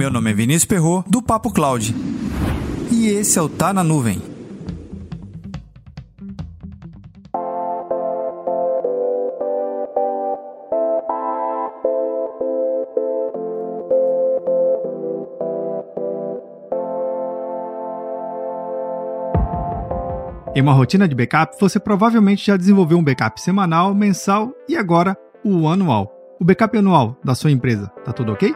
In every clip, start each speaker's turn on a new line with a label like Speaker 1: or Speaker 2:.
Speaker 1: Meu nome é Vinícius Perro do Papo Cloud. E esse é o Tá na Nuvem.
Speaker 2: Em uma rotina de backup, você provavelmente já desenvolveu um backup semanal, mensal e agora o anual. O backup anual da sua empresa, tá tudo ok?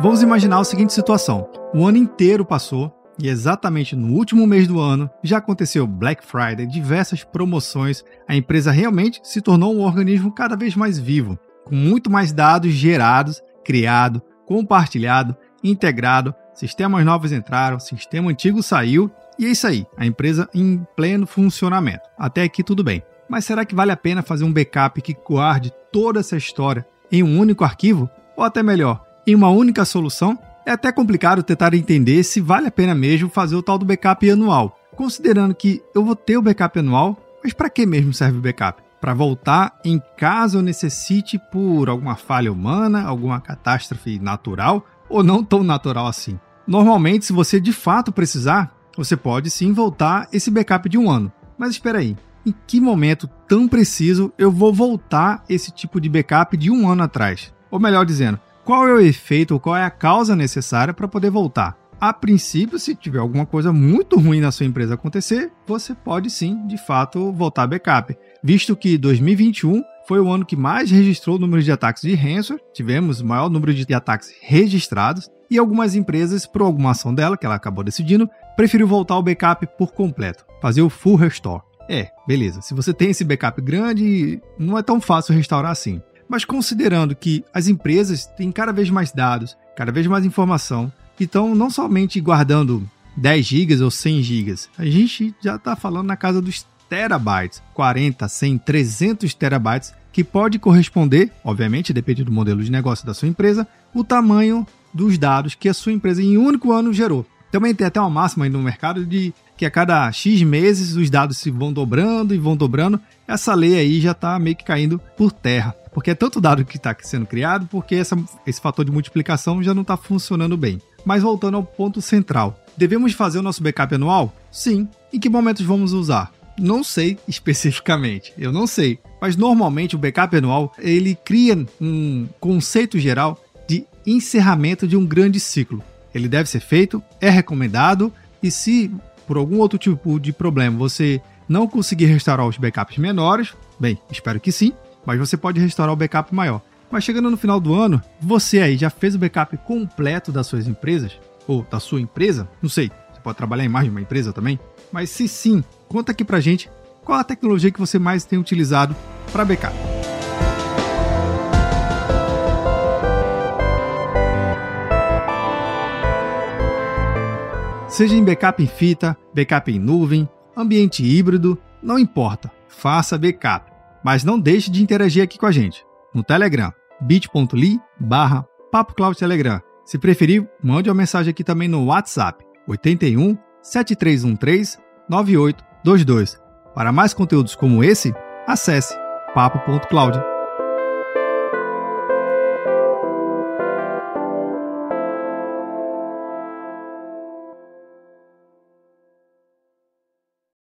Speaker 2: Vamos imaginar a seguinte situação: o ano inteiro passou e exatamente no último mês do ano já aconteceu Black Friday, diversas promoções. A empresa realmente se tornou um organismo cada vez mais vivo, com muito mais dados gerados criado, compartilhado, integrado, sistemas novos entraram, sistema antigo saiu e é isso aí, a empresa em pleno funcionamento. Até aqui tudo bem. Mas será que vale a pena fazer um backup que guarde toda essa história em um único arquivo? Ou até melhor, em uma única solução? É até complicado tentar entender se vale a pena mesmo fazer o tal do backup anual, considerando que eu vou ter o backup anual, mas para que mesmo serve o backup? para voltar em caso necessite por alguma falha humana, alguma catástrofe natural ou não tão natural assim. Normalmente, se você de fato precisar, você pode sim voltar esse backup de um ano. Mas espera aí, em que momento tão preciso eu vou voltar esse tipo de backup de um ano atrás? Ou melhor dizendo, qual é o efeito qual é a causa necessária para poder voltar? A princípio, se tiver alguma coisa muito ruim na sua empresa acontecer, você pode sim, de fato, voltar backup visto que 2021 foi o ano que mais registrou o número de ataques de ransomware, tivemos o maior número de ataques registrados, e algumas empresas, por alguma ação dela, que ela acabou decidindo, preferiu voltar ao backup por completo, fazer o full restore. É, beleza, se você tem esse backup grande, não é tão fácil restaurar assim. Mas considerando que as empresas têm cada vez mais dados, cada vez mais informação, e estão não somente guardando 10 GB ou 100 GB, a gente já está falando na casa dos terabytes, 40, 100, 300 terabytes, que pode corresponder, obviamente, depende do modelo de negócio da sua empresa, o tamanho dos dados que a sua empresa em um único ano gerou. Também tem até uma máxima aí no mercado de que a cada X meses os dados se vão dobrando e vão dobrando. Essa lei aí já está meio que caindo por terra, porque é tanto dado que está sendo criado, porque essa, esse fator de multiplicação já não está funcionando bem. Mas voltando ao ponto central, devemos fazer o nosso backup anual? Sim. Em que momentos vamos usar? Não sei especificamente, eu não sei. Mas normalmente o backup anual ele cria um conceito geral de encerramento de um grande ciclo. Ele deve ser feito, é recomendado e se por algum outro tipo de problema você não conseguir restaurar os backups menores, bem, espero que sim, mas você pode restaurar o backup maior. Mas chegando no final do ano, você aí já fez o backup completo das suas empresas? Ou da sua empresa? Não sei, você pode trabalhar em mais de uma empresa também? Mas se sim, conta aqui pra gente qual a tecnologia que você mais tem utilizado para backup. Seja em backup em fita, backup em nuvem, ambiente híbrido, não importa, faça backup. Mas não deixe de interagir aqui com a gente no Telegram, bit.ly barra Telegram. Se preferir, mande uma mensagem aqui também no WhatsApp, 81 7313 9822. Para mais conteúdos como esse, acesse papo.cloud.